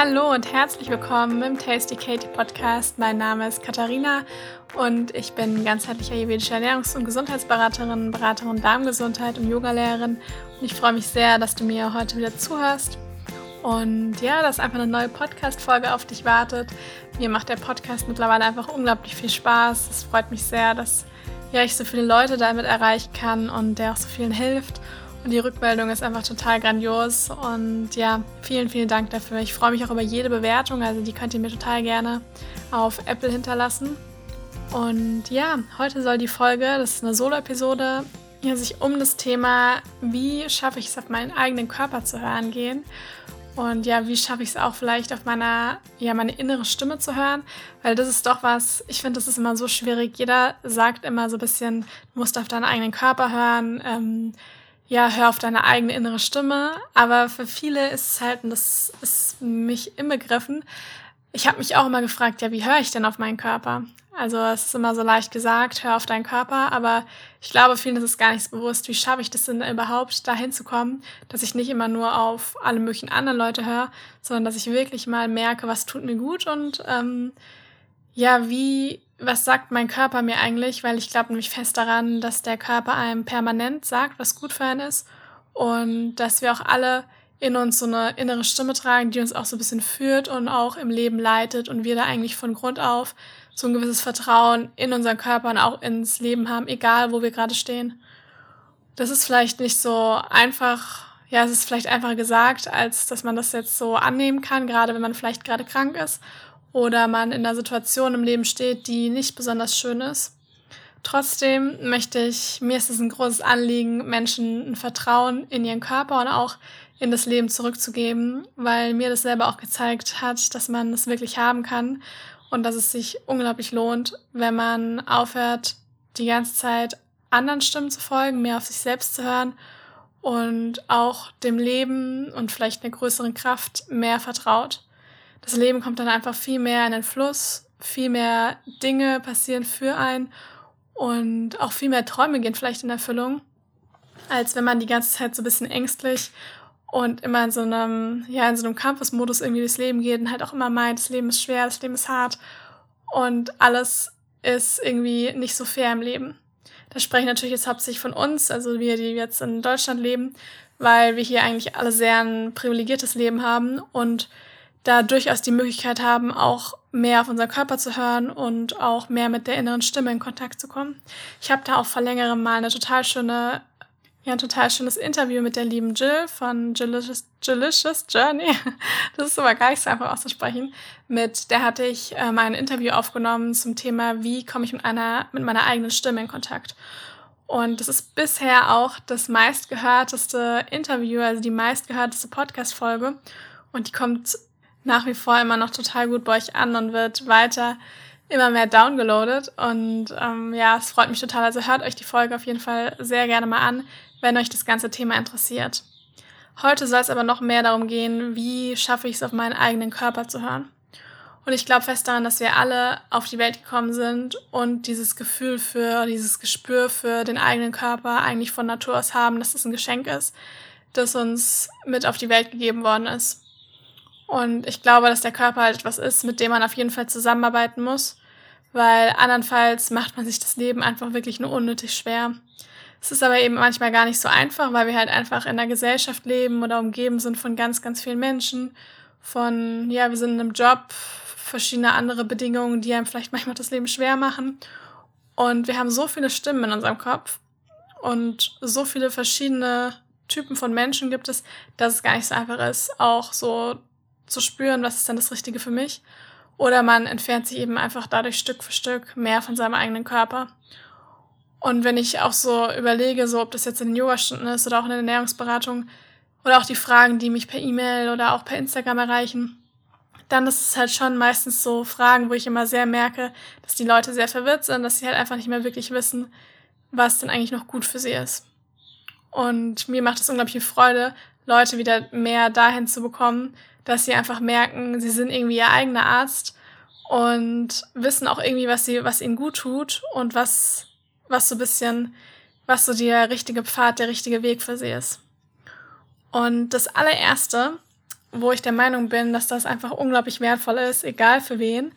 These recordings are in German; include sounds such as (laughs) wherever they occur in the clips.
Hallo und herzlich willkommen im Tasty Katie Podcast. Mein Name ist Katharina und ich bin ganzheitliche ayurvedische Ernährungs- und Gesundheitsberaterin, Beraterin Darmgesundheit und Yogalehrerin. Und ich freue mich sehr, dass du mir heute wieder zuhörst. Und ja, dass einfach eine neue Podcast-Folge auf dich wartet. Mir macht der Podcast mittlerweile einfach unglaublich viel Spaß. Es freut mich sehr, dass ja, ich so viele Leute damit erreichen kann und der auch so vielen hilft. Und die Rückmeldung ist einfach total grandios. Und ja, vielen, vielen Dank dafür. Ich freue mich auch über jede Bewertung. Also die könnt ihr mir total gerne auf Apple hinterlassen. Und ja, heute soll die Folge, das ist eine Solo-Episode, ja, sich um das Thema, wie schaffe ich es auf meinen eigenen Körper zu hören gehen. Und ja, wie schaffe ich es auch vielleicht auf meiner, ja, meine innere Stimme zu hören? Weil das ist doch was, ich finde, das ist immer so schwierig. Jeder sagt immer so ein bisschen, du musst auf deinen eigenen Körper hören. Ähm, ja, hör auf deine eigene innere Stimme. Aber für viele ist es halt, und das ist mich inbegriffen, ich habe mich auch immer gefragt, ja, wie höre ich denn auf meinen Körper? Also es ist immer so leicht gesagt, hör auf deinen Körper, aber ich glaube, vielen ist es gar nicht bewusst, wie schaffe ich das denn überhaupt, dahin zu kommen, dass ich nicht immer nur auf alle möglichen anderen Leute höre, sondern dass ich wirklich mal merke, was tut mir gut und ähm, ja, wie was sagt mein Körper mir eigentlich? Weil ich glaube nämlich fest daran, dass der Körper einem permanent sagt, was gut für einen ist und dass wir auch alle in uns so eine innere Stimme tragen, die uns auch so ein bisschen führt und auch im Leben leitet und wir da eigentlich von Grund auf so ein gewisses Vertrauen in unseren Körper und auch ins Leben haben, egal wo wir gerade stehen. Das ist vielleicht nicht so einfach, ja, es ist vielleicht einfacher gesagt, als dass man das jetzt so annehmen kann, gerade wenn man vielleicht gerade krank ist oder man in einer Situation im Leben steht, die nicht besonders schön ist. Trotzdem möchte ich, mir ist es ein großes Anliegen, Menschen ein Vertrauen in ihren Körper und auch in das Leben zurückzugeben, weil mir das selber auch gezeigt hat, dass man es wirklich haben kann und dass es sich unglaublich lohnt, wenn man aufhört, die ganze Zeit anderen Stimmen zu folgen, mehr auf sich selbst zu hören und auch dem Leben und vielleicht einer größeren Kraft mehr vertraut das Leben kommt dann einfach viel mehr in den Fluss, viel mehr Dinge passieren für einen und auch viel mehr Träume gehen vielleicht in Erfüllung, als wenn man die ganze Zeit so ein bisschen ängstlich und immer in so einem, ja, in so einem Kampfesmodus irgendwie durchs Leben geht und halt auch immer meint, das Leben ist schwer, das Leben ist hart und alles ist irgendwie nicht so fair im Leben. Da spreche ich natürlich jetzt hauptsächlich von uns, also wir, die jetzt in Deutschland leben, weil wir hier eigentlich alle sehr ein privilegiertes Leben haben und da durchaus die Möglichkeit haben, auch mehr auf unseren Körper zu hören und auch mehr mit der inneren Stimme in Kontakt zu kommen. Ich habe da auch vor längerem mal eine total schöne, ja, ein total schönes Interview mit der lieben Jill von Jillicious, Jillicious Journey. (laughs) Das ist aber gar nicht so einfach auszusprechen. Mit der hatte ich äh, ein Interview aufgenommen zum Thema, wie komme ich mit einer, mit meiner eigenen Stimme in Kontakt. Und das ist bisher auch das meistgehörteste Interview, also die meistgehörteste Podcast-Folge. Und die kommt nach wie vor immer noch total gut bei euch an und wird weiter immer mehr downgeloadet. Und ähm, ja, es freut mich total. Also hört euch die Folge auf jeden Fall sehr gerne mal an, wenn euch das ganze Thema interessiert. Heute soll es aber noch mehr darum gehen, wie schaffe ich es auf meinen eigenen Körper zu hören. Und ich glaube fest daran, dass wir alle auf die Welt gekommen sind und dieses Gefühl für, dieses Gespür für den eigenen Körper eigentlich von Natur aus haben, dass es ein Geschenk ist, das uns mit auf die Welt gegeben worden ist. Und ich glaube, dass der Körper halt etwas ist, mit dem man auf jeden Fall zusammenarbeiten muss, weil andernfalls macht man sich das Leben einfach wirklich nur unnötig schwer. Es ist aber eben manchmal gar nicht so einfach, weil wir halt einfach in einer Gesellschaft leben oder umgeben sind von ganz, ganz vielen Menschen, von, ja, wir sind in einem Job, verschiedene andere Bedingungen, die einem vielleicht (laughs) manchmal das Leben schwer machen. Und wir haben so viele Stimmen in unserem Kopf und so viele verschiedene Typen von Menschen gibt es, dass es gar nicht so einfach ist, auch so zu spüren, was ist denn das Richtige für mich. Oder man entfernt sich eben einfach dadurch Stück für Stück mehr von seinem eigenen Körper. Und wenn ich auch so überlege, so ob das jetzt in den Yogastunden ist oder auch in der Ernährungsberatung oder auch die Fragen, die mich per E-Mail oder auch per Instagram erreichen, dann ist es halt schon meistens so Fragen, wo ich immer sehr merke, dass die Leute sehr verwirrt sind, dass sie halt einfach nicht mehr wirklich wissen, was denn eigentlich noch gut für sie ist. Und mir macht es unglaublich Freude, Leute wieder mehr dahin zu bekommen, dass sie einfach merken, sie sind irgendwie ihr eigener Arzt und wissen auch irgendwie, was sie, was ihnen gut tut und was, was so ein bisschen, was so der richtige Pfad, der richtige Weg für sie ist. Und das allererste, wo ich der Meinung bin, dass das einfach unglaublich wertvoll ist, egal für wen.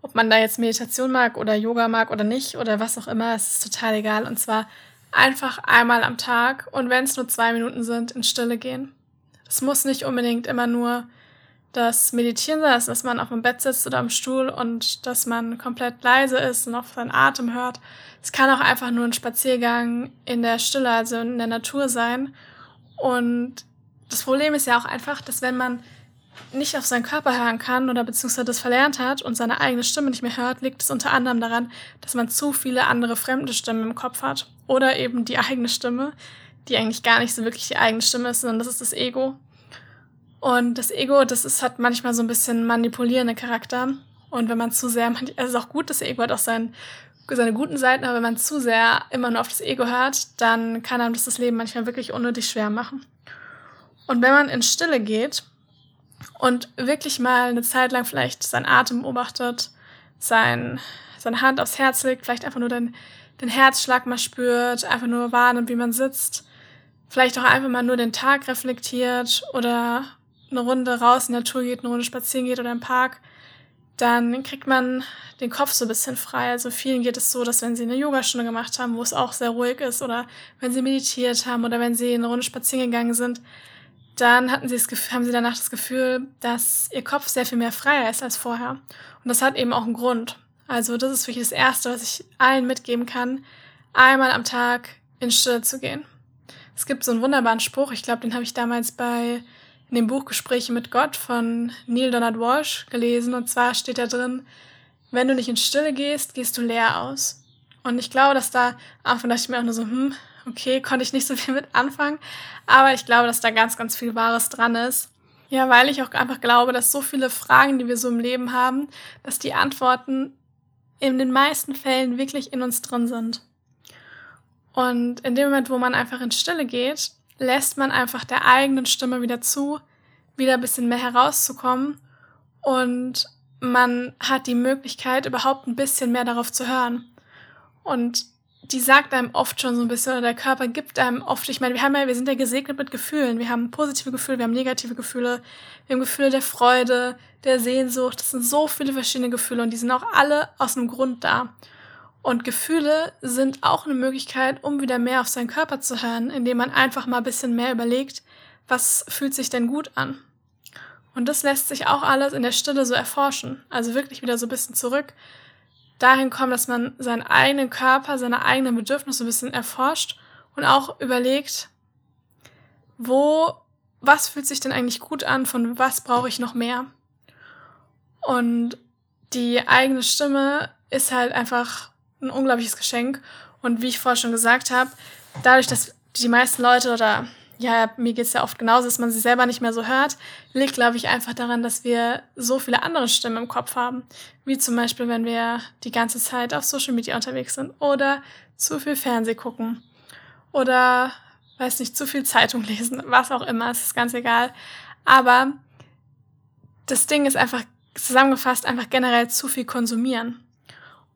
Ob man da jetzt Meditation mag oder Yoga mag oder nicht oder was auch immer, es ist total egal. Und zwar einfach einmal am Tag und wenn es nur zwei Minuten sind, in Stille gehen. Es muss nicht unbedingt immer nur das Meditieren sein, dass man auf dem Bett sitzt oder am Stuhl und dass man komplett leise ist und auf seinen Atem hört. Es kann auch einfach nur ein Spaziergang in der Stille, also in der Natur sein. Und das Problem ist ja auch einfach, dass wenn man nicht auf seinen Körper hören kann oder beziehungsweise das verlernt hat und seine eigene Stimme nicht mehr hört, liegt es unter anderem daran, dass man zu viele andere fremde Stimmen im Kopf hat. Oder eben die eigene Stimme, die eigentlich gar nicht so wirklich die eigene Stimme ist, sondern das ist das Ego. Und das Ego, das ist, hat manchmal so ein bisschen manipulierende Charakter. Und wenn man zu sehr, es ist auch gut, das Ego hat auch sein, seine guten Seiten, aber wenn man zu sehr immer nur auf das Ego hört, dann kann einem das das Leben manchmal wirklich unnötig schwer machen. Und wenn man in Stille geht und wirklich mal eine Zeit lang vielleicht seinen Atem beobachtet, sein, seine Hand aufs Herz legt, vielleicht einfach nur den, den Herzschlag mal spürt, einfach nur wahrnimmt, wie man sitzt, vielleicht auch einfach mal nur den Tag reflektiert oder eine Runde raus in die Natur geht, eine Runde spazieren geht oder im Park, dann kriegt man den Kopf so ein bisschen frei. Also vielen geht es so, dass wenn sie eine Yogastunde gemacht haben, wo es auch sehr ruhig ist, oder wenn sie meditiert haben oder wenn sie eine Runde spazieren gegangen sind, dann hatten sie das Gefühl, haben sie danach das Gefühl, dass ihr Kopf sehr viel mehr freier ist als vorher. Und das hat eben auch einen Grund. Also das ist wirklich das Erste, was ich allen mitgeben kann, einmal am Tag in Stille zu gehen. Es gibt so einen wunderbaren Spruch, ich glaube, den habe ich damals bei in dem Buch Gespräche mit Gott von Neil Donald Walsh gelesen. Und zwar steht da drin, wenn du nicht in Stille gehst, gehst du leer aus. Und ich glaube, dass da, am Anfang dachte ich mir auch nur so, hm, okay, konnte ich nicht so (laughs) viel mit anfangen. Aber ich glaube, dass da ganz, ganz viel Wahres dran ist. Ja, weil ich auch einfach glaube, dass so viele Fragen, die wir so im Leben haben, dass die Antworten in den meisten Fällen wirklich in uns drin sind. Und in dem Moment, wo man einfach in Stille geht, lässt man einfach der eigenen Stimme wieder zu, wieder ein bisschen mehr herauszukommen und man hat die Möglichkeit, überhaupt ein bisschen mehr darauf zu hören. Und die sagt einem oft schon so ein bisschen, oder der Körper gibt einem oft, ich meine, wir haben ja, wir sind ja gesegnet mit Gefühlen. Wir haben positive Gefühle, wir haben negative Gefühle, wir haben Gefühle der Freude, der Sehnsucht. Das sind so viele verschiedene Gefühle und die sind auch alle aus einem Grund da. Und Gefühle sind auch eine Möglichkeit, um wieder mehr auf seinen Körper zu hören, indem man einfach mal ein bisschen mehr überlegt, was fühlt sich denn gut an. Und das lässt sich auch alles in der Stille so erforschen. Also wirklich wieder so ein bisschen zurück dahin kommen, dass man seinen eigenen Körper, seine eigenen Bedürfnisse ein bisschen erforscht und auch überlegt, wo, was fühlt sich denn eigentlich gut an, von was brauche ich noch mehr. Und die eigene Stimme ist halt einfach ein unglaubliches Geschenk. Und wie ich vorher schon gesagt habe, dadurch, dass die meisten Leute oder ja, mir geht es ja oft genauso, dass man sie selber nicht mehr so hört, liegt, glaube ich, einfach daran, dass wir so viele andere Stimmen im Kopf haben. Wie zum Beispiel, wenn wir die ganze Zeit auf Social Media unterwegs sind oder zu viel Fernseh gucken oder, weiß nicht, zu viel Zeitung (laughs) lesen, was auch immer, es ist ganz egal. Aber das Ding ist einfach zusammengefasst einfach generell zu viel konsumieren.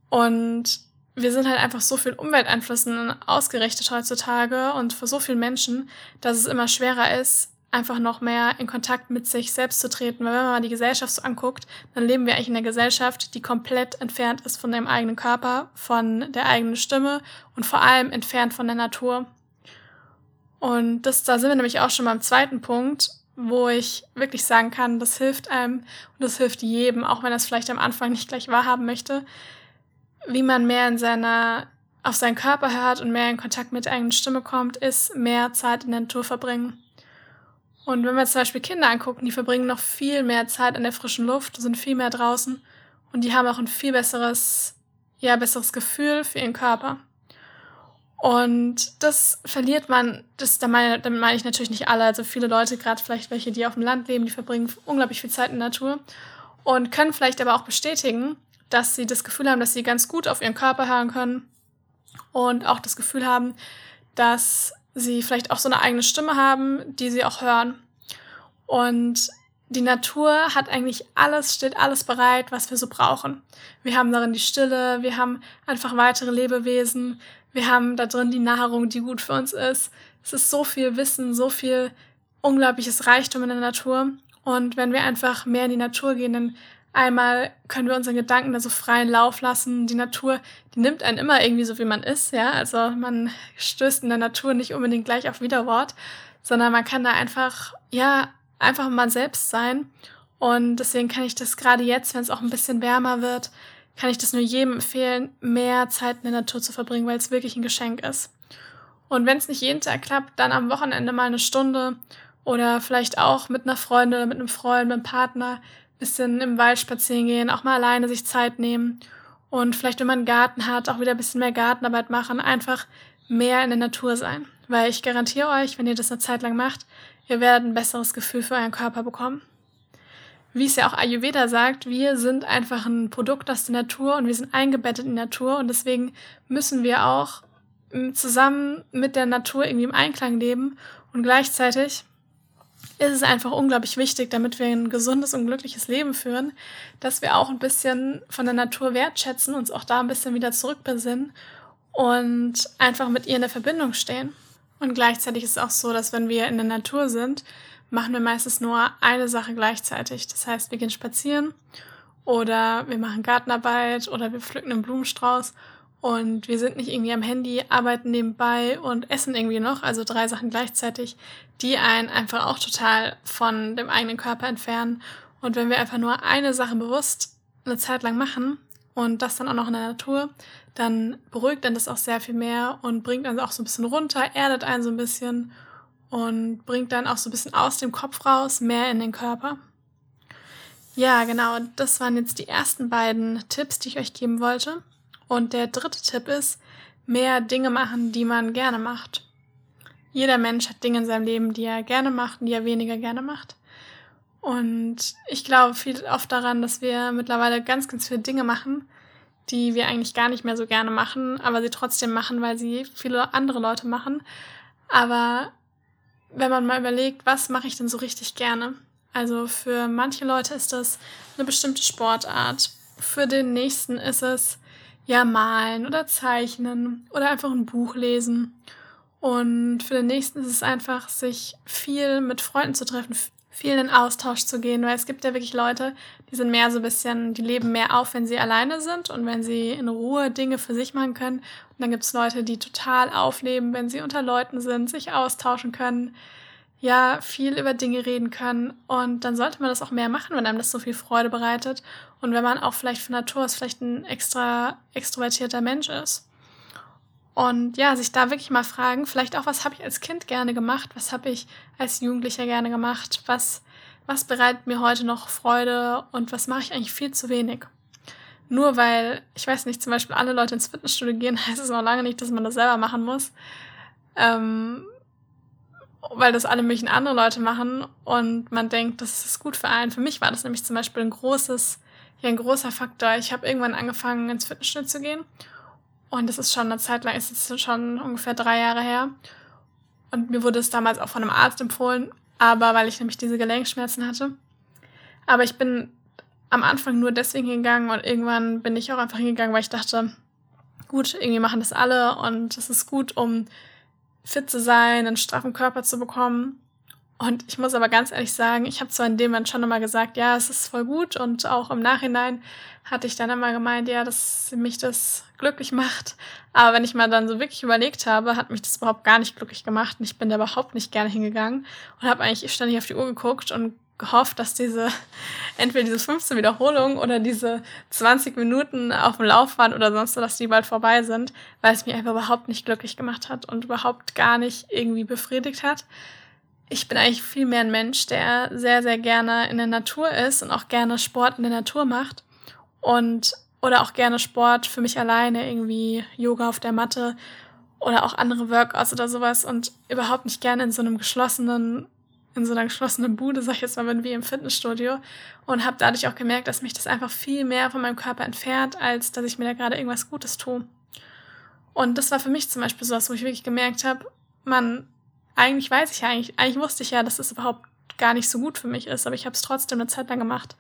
Und wir sind halt einfach so viel Umwelteinflüssen ausgerichtet heutzutage und für so viele Menschen, dass es immer schwerer ist, einfach noch mehr in Kontakt mit sich selbst zu treten. Weil wenn man mal die Gesellschaft so anguckt, dann leben wir eigentlich in einer Gesellschaft, die komplett entfernt ist von dem eigenen Körper, von der eigenen Stimme und vor allem entfernt von der Natur. Und das, da sind wir nämlich auch schon beim zweiten Punkt, wo ich wirklich sagen kann, das hilft einem und das hilft jedem, auch wenn er es vielleicht am Anfang nicht gleich wahrhaben möchte, wie man mehr in seiner, auf seinen Körper hört und mehr in Kontakt mit der eigenen Stimme kommt, ist mehr Zeit in der Natur verbringen. Und wenn wir zum Beispiel Kinder angucken, die verbringen noch viel mehr Zeit in der frischen Luft, sind viel mehr draußen und die haben auch ein viel besseres, ja, besseres Gefühl für ihren Körper. Und das verliert man, das, da meine, damit meine ich natürlich nicht alle, also viele Leute, gerade vielleicht welche, die auf dem Land leben, die verbringen unglaublich viel Zeit in der Natur und können vielleicht aber auch bestätigen, dass sie das Gefühl haben, dass sie ganz gut auf ihren Körper hören können und auch das Gefühl haben, dass sie vielleicht auch so eine eigene Stimme haben, die sie auch hören. Und die Natur hat eigentlich alles, steht alles bereit, was wir so brauchen. Wir haben darin die Stille, wir haben einfach weitere Lebewesen, wir haben da drin die Nahrung, die gut für uns ist. Es ist so viel Wissen, so viel unglaubliches Reichtum in der Natur. Und wenn wir einfach mehr in die Natur gehen, dann einmal können wir unseren Gedanken da so freien Lauf lassen. Die Natur, die nimmt einen immer irgendwie so, wie man ist, ja. Also man stößt in der Natur nicht unbedingt gleich auf Widerwort, sondern man kann da einfach, ja, einfach mal selbst sein. Und deswegen kann ich das gerade jetzt, wenn es auch ein bisschen wärmer wird, kann ich das nur jedem empfehlen, mehr Zeit in der Natur zu verbringen, weil es wirklich ein Geschenk ist. Und wenn es nicht jeden Tag klappt, dann am Wochenende mal eine Stunde oder vielleicht auch mit einer Freundin mit einem Freund, mit einem Partner, bisschen im Wald spazieren gehen, auch mal alleine sich Zeit nehmen und vielleicht, wenn man einen Garten hat, auch wieder ein bisschen mehr Gartenarbeit machen, einfach mehr in der Natur sein. Weil ich garantiere euch, wenn ihr das eine Zeit lang macht, ihr werdet ein besseres Gefühl für euren Körper bekommen. Wie es ja auch Ayurveda sagt, wir sind einfach ein Produkt aus der Natur und wir sind eingebettet in die Natur und deswegen müssen wir auch zusammen mit der Natur irgendwie im Einklang leben und gleichzeitig ist es einfach unglaublich wichtig, damit wir ein gesundes und glückliches Leben führen, dass wir auch ein bisschen von der Natur wertschätzen, uns auch da ein bisschen wieder zurückbesinnen und einfach mit ihr in der Verbindung stehen. Und gleichzeitig ist es auch so, dass wenn wir in der Natur sind, machen wir meistens nur eine Sache gleichzeitig. Das heißt, wir gehen spazieren oder wir machen Gartenarbeit oder wir pflücken einen Blumenstrauß und wir sind nicht irgendwie am Handy, arbeiten nebenbei und essen irgendwie noch, also drei Sachen gleichzeitig, die einen einfach auch total von dem eigenen Körper entfernen. Und wenn wir einfach nur eine Sache bewusst eine Zeit lang machen und das dann auch noch in der Natur, dann beruhigt dann das auch sehr viel mehr und bringt dann auch so ein bisschen runter, erdet einen so ein bisschen und bringt dann auch so ein bisschen aus dem Kopf raus, mehr in den Körper. Ja, genau, das waren jetzt die ersten beiden Tipps, die ich euch geben wollte. Und der dritte Tipp ist, mehr Dinge machen, die man gerne macht. Jeder Mensch hat Dinge in seinem Leben, die er gerne macht und die er weniger gerne macht. Und ich glaube viel oft daran, dass wir mittlerweile ganz, ganz viele Dinge machen, die wir eigentlich gar nicht mehr so gerne machen, aber sie trotzdem machen, weil sie viele andere Leute machen. Aber wenn man mal überlegt, was mache ich denn so richtig gerne? Also für manche Leute ist das eine bestimmte Sportart. Für den nächsten ist es ja malen oder zeichnen oder einfach ein Buch lesen. Und für den nächsten ist es einfach, sich viel mit Freunden zu treffen, viel in Austausch zu gehen, weil es gibt ja wirklich Leute, die sind mehr so ein bisschen, die leben mehr auf, wenn sie alleine sind und wenn sie in Ruhe Dinge für sich machen können. Und dann gibt es Leute, die total aufleben, wenn sie unter Leuten sind, sich austauschen können, ja, viel über Dinge reden können. Und dann sollte man das auch mehr machen, wenn einem das so viel Freude bereitet. Und wenn man auch vielleicht von Natur aus vielleicht ein extra extrovertierter Mensch ist. Und ja, sich da wirklich mal fragen, vielleicht auch, was habe ich als Kind gerne gemacht, was habe ich als Jugendlicher gerne gemacht, was, was bereitet mir heute noch Freude und was mache ich eigentlich viel zu wenig. Nur weil, ich weiß nicht, zum Beispiel alle Leute ins Fitnessstudio gehen, (laughs) heißt es noch lange nicht, dass man das selber machen muss. Ähm, weil das alle möglichen andere Leute machen und man denkt, das ist gut für einen. Für mich war das nämlich zum Beispiel ein großes, ja, ein großer Faktor. Ich habe irgendwann angefangen, ins Fitnessstudio zu gehen und das ist schon eine Zeit lang, ist es schon ungefähr drei Jahre her. Und mir wurde es damals auch von einem Arzt empfohlen, aber weil ich nämlich diese Gelenkschmerzen hatte. Aber ich bin am Anfang nur deswegen hingegangen und irgendwann bin ich auch einfach hingegangen, weil ich dachte, gut, irgendwie machen das alle und es ist gut, um fit zu sein, einen straffen Körper zu bekommen. Und ich muss aber ganz ehrlich sagen, ich habe zwar in dem Moment schon immer gesagt, ja, es ist voll gut und auch im Nachhinein hatte ich dann immer gemeint, ja, dass mich das glücklich macht. Aber wenn ich mal dann so wirklich überlegt habe, hat mich das überhaupt gar nicht glücklich gemacht und ich bin da überhaupt nicht gerne hingegangen und habe eigentlich ständig auf die Uhr geguckt und gehofft, dass diese, (laughs) entweder diese 15 Wiederholungen oder diese 20 Minuten auf dem Laufband oder sonst so, dass die bald vorbei sind, weil es mich einfach überhaupt nicht glücklich gemacht hat und überhaupt gar nicht irgendwie befriedigt hat. Ich bin eigentlich viel mehr ein Mensch, der sehr, sehr gerne in der Natur ist und auch gerne Sport in der Natur macht und oder auch gerne Sport für mich alleine, irgendwie Yoga auf der Matte oder auch andere Workouts oder sowas und überhaupt nicht gerne in so einem geschlossenen in so einer geschlossenen Bude, sag ich jetzt mal, wie im Fitnessstudio und habe dadurch auch gemerkt, dass mich das einfach viel mehr von meinem Körper entfernt, als dass ich mir da gerade irgendwas Gutes tue. Und das war für mich zum Beispiel so was, wo ich wirklich gemerkt habe, man, eigentlich weiß ich ja, eigentlich, eigentlich wusste ich ja, dass das überhaupt gar nicht so gut für mich ist, aber ich habe es trotzdem eine Zeit lang gemacht.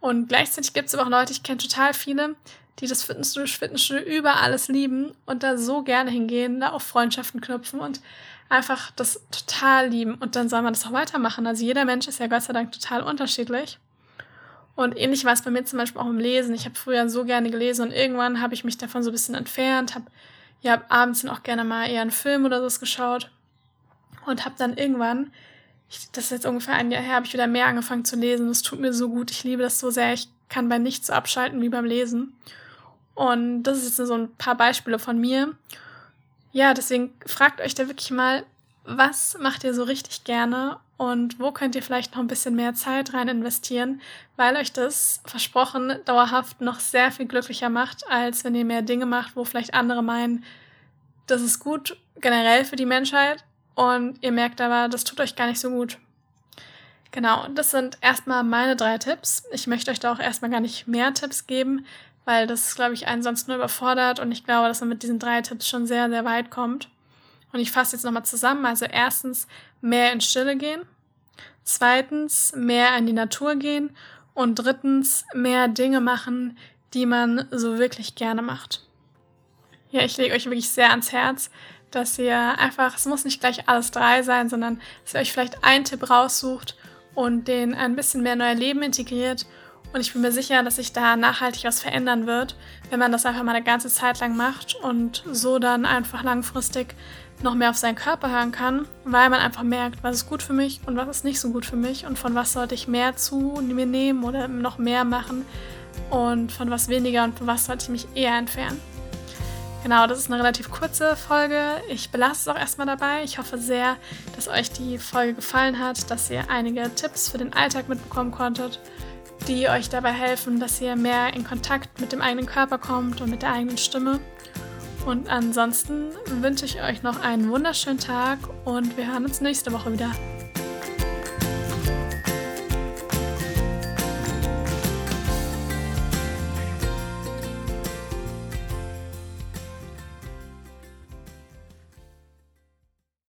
Und gleichzeitig gibt es aber auch Leute, ich kenne total viele, die das Fitnessstudio, Fitnessstudio über alles lieben und da so gerne hingehen, da auch Freundschaften knüpfen und einfach das total lieben und dann soll man das auch weitermachen. Also jeder Mensch ist ja Gott sei Dank total unterschiedlich. Und ähnlich war es bei mir zum Beispiel auch im Lesen. Ich habe früher so gerne gelesen und irgendwann habe ich mich davon so ein bisschen entfernt, habe ja abends dann auch gerne mal eher einen Film oder so geschaut und habe dann irgendwann, ich, das ist jetzt ungefähr ein Jahr her, habe ich wieder mehr angefangen zu lesen. Das tut mir so gut. Ich liebe das so sehr. Ich kann bei nichts so abschalten wie beim Lesen. Und das ist jetzt so ein paar Beispiele von mir. Ja, deswegen fragt euch da wirklich mal, was macht ihr so richtig gerne und wo könnt ihr vielleicht noch ein bisschen mehr Zeit rein investieren, weil euch das versprochen dauerhaft noch sehr viel glücklicher macht, als wenn ihr mehr Dinge macht, wo vielleicht andere meinen, das ist gut generell für die Menschheit und ihr merkt aber, das tut euch gar nicht so gut. Genau, das sind erstmal meine drei Tipps. Ich möchte euch da auch erstmal gar nicht mehr Tipps geben, weil das, glaube ich, einen sonst nur überfordert und ich glaube, dass man mit diesen drei Tipps schon sehr, sehr weit kommt. Und ich fasse jetzt nochmal zusammen. Also erstens, mehr in Stille gehen. Zweitens, mehr in die Natur gehen. Und drittens, mehr Dinge machen, die man so wirklich gerne macht. Ja, ich lege euch wirklich sehr ans Herz, dass ihr einfach, es muss nicht gleich alles drei sein, sondern dass ihr euch vielleicht einen Tipp raussucht und den ein bisschen mehr in euer Leben integriert und ich bin mir sicher, dass sich da nachhaltig was verändern wird, wenn man das einfach mal eine ganze Zeit lang macht und so dann einfach langfristig noch mehr auf seinen Körper hören kann, weil man einfach merkt, was ist gut für mich und was ist nicht so gut für mich und von was sollte ich mehr zu mir nehmen oder noch mehr machen und von was weniger und von was sollte ich mich eher entfernen. Genau, das ist eine relativ kurze Folge. Ich belasse es auch erstmal dabei. Ich hoffe sehr, dass euch die Folge gefallen hat, dass ihr einige Tipps für den Alltag mitbekommen konntet die euch dabei helfen, dass ihr mehr in Kontakt mit dem eigenen Körper kommt und mit der eigenen Stimme. Und ansonsten wünsche ich euch noch einen wunderschönen Tag und wir hören uns nächste Woche wieder.